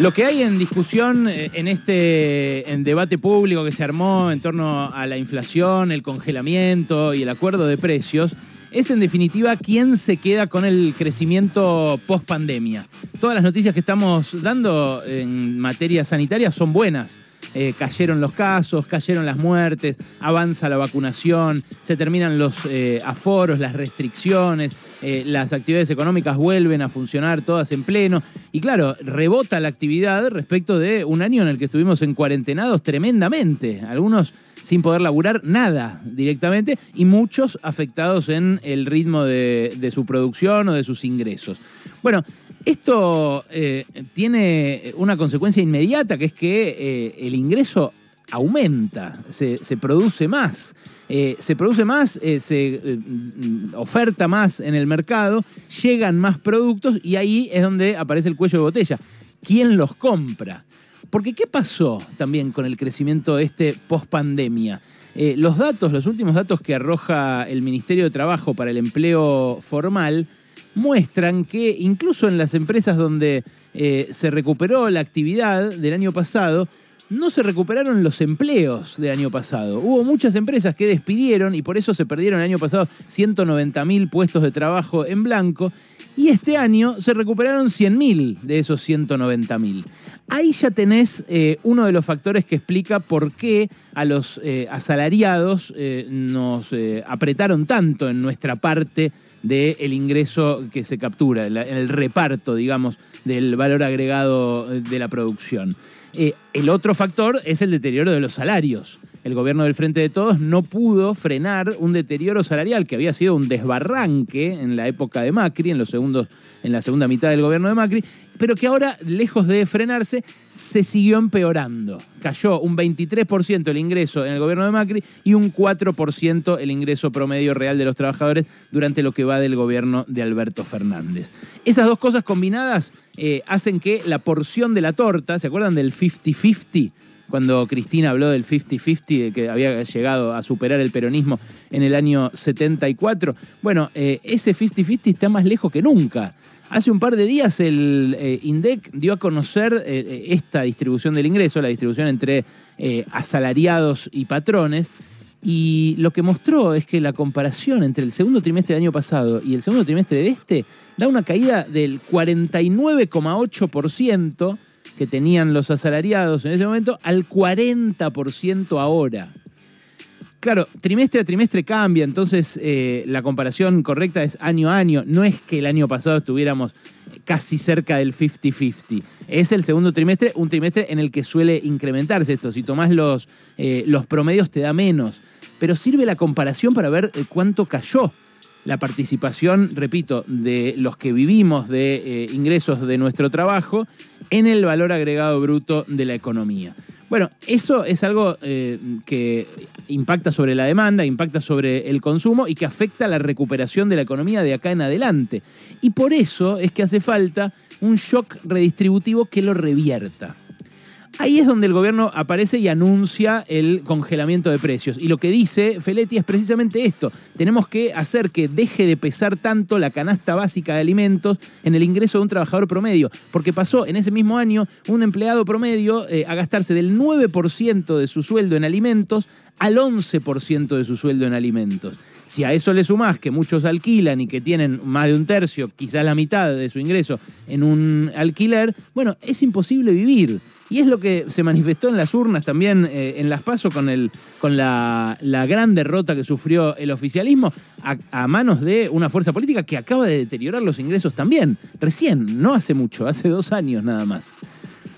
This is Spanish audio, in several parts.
Lo que hay en discusión eh, en este en debate público que se armó en torno a la inflación, el congelamiento y el acuerdo de precios es en definitiva quién se queda con el crecimiento post pandemia. Todas las noticias que estamos dando en materia sanitaria son buenas. Eh, cayeron los casos, cayeron las muertes, avanza la vacunación, se terminan los eh, aforos, las restricciones, eh, las actividades económicas vuelven a funcionar todas en pleno. Y claro, rebota la actividad respecto de un año en el que estuvimos en cuarentenados tremendamente. Algunos sin poder laburar nada directamente y muchos afectados en el ritmo de su producción o de sus ingresos. Bueno, esto eh, tiene una consecuencia inmediata, que es que eh, el ingreso aumenta, se, produce más. Eh, se produce más, se oferta más en el mercado, llegan más productos y ahí es donde aparece el cuello de botella. ¿Quién los compra? Porque ¿qué pasó también con el crecimiento este post pandemia? los datos, los últimos datos que arroja el Ministerio de Trabajo para el empleo formal, muestran que incluso en las empresas donde eh, se recuperó la actividad del año pasado, no se recuperaron los empleos del año pasado. Hubo muchas empresas que despidieron y por eso se perdieron el año pasado 190.000 puestos de trabajo en blanco y este año se recuperaron 100.000 de esos 190.000. Ahí ya tenés eh, uno de los factores que explica por qué a los eh, asalariados eh, nos apretaron tanto en nuestra parte del ingreso que se captura, en el reparto, digamos, del valor agregado de la producción. el otro factor es el deterioro de los salarios el gobierno del Frente de Todos no pudo frenar un deterioro salarial que había sido un desbarranque en la época de Macri, en, los segundos, en la segunda mitad del gobierno de Macri, pero que ahora, lejos de frenarse, se siguió empeorando. Cayó un 23% el ingreso en el gobierno de Macri y un 4% el ingreso promedio real de los trabajadores durante lo que va del gobierno de Alberto Fernández. Esas dos cosas combinadas eh, hacen que la porción de la torta, ¿se acuerdan del 50-50? Cuando Cristina habló del 50-50, que había llegado a superar el peronismo en el año 74. Bueno, eh, ese 50-50 está más lejos que nunca. Hace un par de días el eh, INDEC dio a conocer eh, esta distribución del ingreso, la distribución entre asalariados y patrones, y lo que mostró es que la comparación entre el segundo trimestre del año pasado y el segundo trimestre de este da una caída del 49,8% que tenían los asalariados en ese momento al 40% ahora. Claro, trimestre a trimestre cambia, entonces eh, la comparación correcta es año a año. No es que el año pasado estuviéramos casi cerca del 50-50. Es el segundo trimestre, un trimestre en el que suele incrementarse esto. Si tomás los, eh, los promedios te da menos. Pero sirve la comparación para ver eh, cuánto cayó la participación, repito, de los que vivimos de ingresos de nuestro trabajo en el valor agregado bruto de la economía. Bueno, eso es algo eh, que impacta sobre la demanda, impacta sobre el consumo y que afecta la recuperación de la economía de acá en adelante. Y por eso es que hace falta un shock redistributivo que lo revierta. Ahí es donde el gobierno aparece y anuncia el congelamiento de precios. Y lo que dice Feletti es precisamente esto. Tenemos que hacer que deje de pesar tanto la canasta básica de alimentos en el ingreso de un trabajador promedio. Porque pasó en ese mismo año un empleado promedio eh, a gastarse del 9% de su sueldo en alimentos al 11% de su sueldo en alimentos. Si a eso le sumás que muchos alquilan y que tienen más de un tercio, quizás la mitad de su ingreso en un alquiler, bueno, es imposible vivir. Y es lo que se manifestó en las urnas también eh, en Las Paso con, el, con la, gran derrota que sufrió el oficialismo a, manos de una fuerza política que acaba de deteriorar los ingresos también, recién, no hace mucho, hace dos años nada más.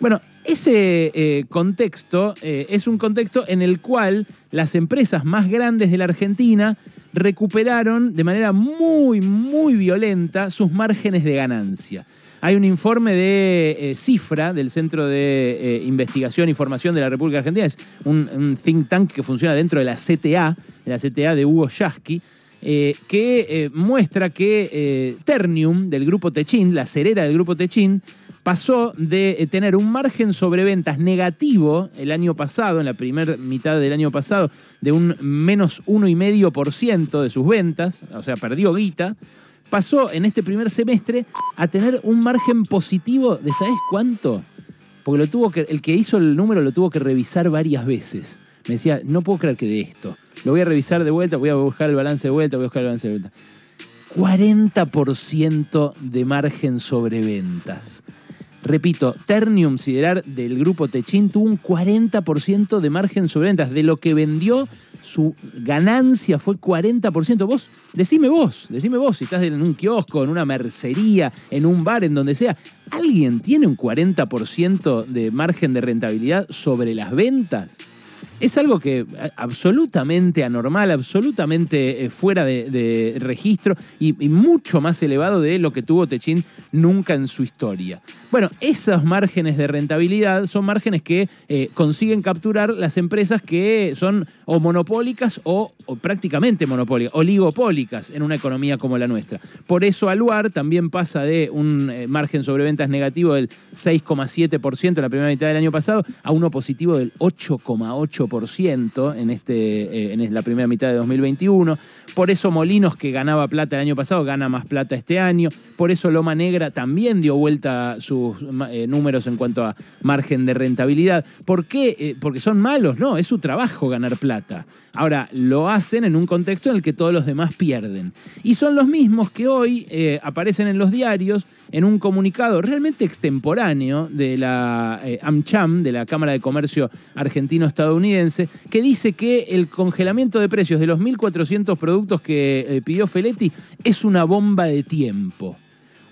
Bueno, ese eh, contexto eh, es un contexto en el cual las empresas más grandes de la Argentina recuperaron de manera muy, muy violenta sus márgenes de ganancia. Hay un informe de eh, Cifra, del Centro de eh, Investigación y Formación de la República Argentina, es un, think tank que funciona dentro de la CTA, de la CTA de Hugo Yasky, eh, que muestra que Ternium del grupo Techin, la cerera del grupo Techin, pasó de tener un margen sobre ventas negativo el año pasado, en la primera mitad del año pasado, de un menos 1,5% de sus ventas, o sea, perdió guita, pasó en este primer semestre a tener un margen positivo de, ¿sabes cuánto? porque lo tuvo que, el que hizo el número lo tuvo que revisar varias veces. Me decía, no puedo creer que de esto. Lo voy a revisar de vuelta, voy a buscar el balance de vuelta, voy a buscar el balance de vuelta. 40% de margen sobre ventas. Repito, Ternium Siderar del grupo Techin tuvo un 40% de margen sobre ventas. De lo que vendió, su ganancia fue 40%. Vos, decime vos, decime vos, si estás en un kiosco, en una mercería, en un bar, en donde sea, ¿alguien tiene un 40% de margen de rentabilidad sobre las ventas? Es algo que absolutamente anormal, absolutamente eh, fuera de, registro y, mucho más elevado de lo que tuvo Techín nunca en su historia. Bueno, esos márgenes de rentabilidad son márgenes que eh, consiguen capturar las empresas que son o monopólicas o, prácticamente monopólicas, oligopólicas en una economía como la nuestra. Por eso Aluar también pasa de un eh, margen sobre ventas negativo del 6,7% en la primera mitad del año pasado a uno positivo del 8,8% en, este, eh, en la primera mitad de 2021. Por eso Molinos, que ganaba plata el año pasado, gana más plata este año. Por eso Loma Negra también dio vuelta sus eh, números en cuanto a margen de rentabilidad. ¿Por qué? Eh, porque son malos, no, es su trabajo ganar plata. Ahora, lo hacen en un contexto en el que todos los demás pierden. Y son los mismos que hoy aparecen en los diarios en un comunicado realmente extemporáneo de la AmCham, de la Cámara de Comercio Argentino-Estadounidense que dice que el congelamiento de precios de los 1.400 productos que eh, pidió Feletti es una bomba de tiempo.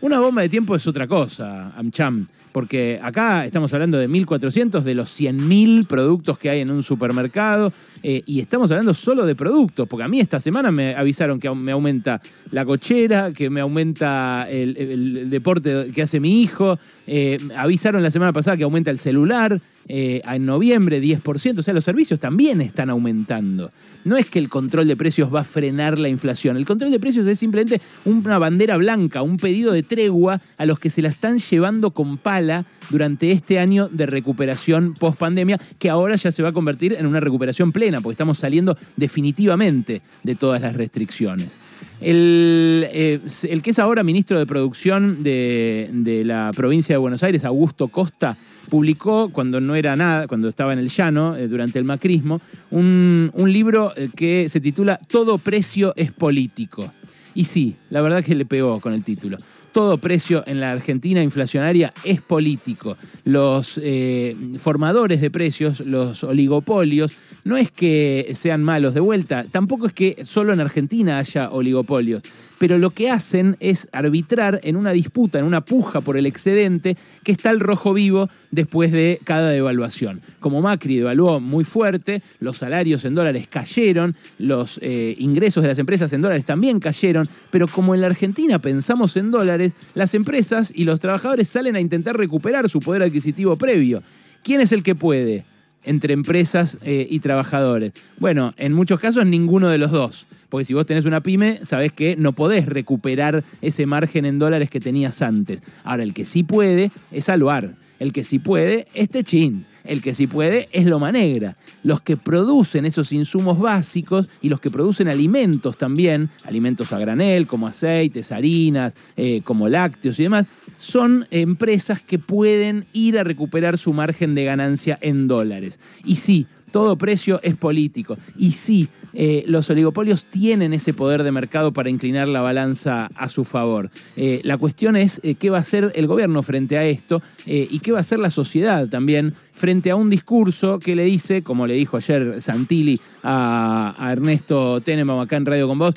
Una bomba de tiempo es otra cosa, Amcham, porque acá estamos hablando de 1.400 de los 100.000 productos que hay en un supermercado eh, y estamos hablando solo de productos, porque a mí esta semana me avisaron que me aumenta la cochera, que me aumenta el, deporte que hace mi hijo, eh, avisaron la semana pasada que aumenta el celular, eh, en noviembre 10%, o sea, los servicios también están aumentando. No es que el control de precios va a frenar la inflación, el control de precios es simplemente una bandera blanca, un pedido de tregua a los que se la están llevando con pala durante este año de recuperación post pandemia, que ahora ya se va a convertir en una recuperación plena, porque estamos saliendo definitivamente de todas las restricciones. El, eh, el que es ahora ministro de Producción de, de la provincia de Buenos Aires, Augusto Costa, publicó, cuando no era nada, cuando estaba en el llano, eh, durante el macrismo, un, libro eh, que se titula Todo precio es político. Y sí, la verdad que le pegó con el título. Todo precio en la Argentina inflacionaria es político. Los eh, formadores de precios, los oligopolios, no es que sean malos de vuelta, tampoco es que solo en Argentina haya oligopolios pero lo que hacen es arbitrar en una disputa, en una puja por el excedente que está el rojo vivo después de cada devaluación. Como Macri devaluó muy fuerte, los salarios en dólares cayeron, los eh, ingresos de las empresas en dólares también cayeron, pero como en la Argentina pensamos en dólares, las empresas y los trabajadores salen a intentar recuperar su poder adquisitivo previo. ¿Quién es el que puede? entre empresas eh, y trabajadores? Bueno, en muchos casos ninguno de los dos. Porque si vos tenés una pyme, sabés que no podés recuperar ese margen en dólares que tenías antes. Ahora, el que sí puede es Aluar. El que sí puede es Techin. El que sí puede es Loma Negra. Los que producen esos insumos básicos y los que producen alimentos también, alimentos a granel, como aceites, harinas, eh, como lácteos y demás, son empresas que pueden ir a recuperar su margen de ganancia en dólares. Y sí, todo precio es político. Y sí, eh, los oligopolios tienen ese poder de mercado para inclinar la balanza a su favor. Eh, la cuestión es eh, qué va a hacer el gobierno frente a esto y qué va a hacer la sociedad también frente a un discurso que le dice, como le dijo ayer Santilli a, a Ernesto Tenenbaum acá en Radio con Vos,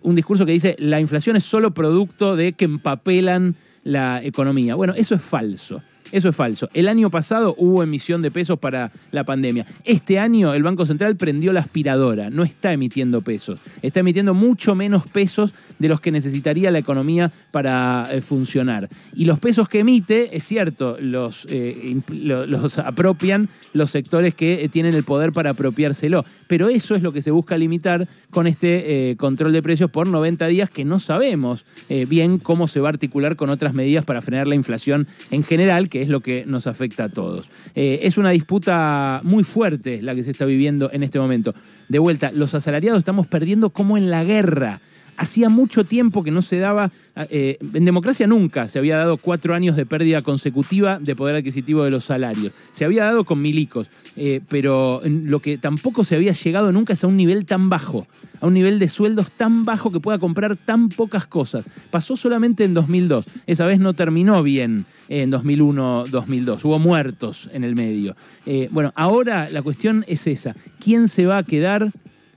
un discurso que dice la inflación es solo producto de que empapelan la economía. Bueno, eso es falso. Eso es falso. El año pasado hubo emisión de pesos para la pandemia. Este año el Banco Central prendió la aspiradora, no está emitiendo pesos. Está emitiendo mucho menos pesos de los que necesitaría la economía para eh, funcionar. Y los pesos que emite, es cierto, los, eh, los apropian los sectores que eh, tienen el poder para apropiárselo. Pero eso es lo que se busca limitar con este control de precios por 90 días que no sabemos bien cómo se va a articular con otras medidas para frenar la inflación en general, que es lo que nos afecta a todos. Eh, es una disputa muy fuerte la que se está viviendo en este momento. De vuelta, los asalariados estamos perdiendo como en la guerra hacía mucho tiempo que no se daba, eh, en democracia nunca se había dado cuatro años de pérdida consecutiva de poder adquisitivo de los salarios. Se había dado con milicos, eh, pero lo que tampoco se había llegado nunca es a un nivel tan bajo, a un nivel de sueldos tan bajo que pueda comprar tan pocas cosas. Pasó solamente en 2002, esa vez no terminó bien en 2001-2002, hubo muertos en el medio. Eh, bueno, ahora la cuestión es esa, ¿quién se va a quedar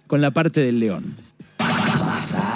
con la parte del león?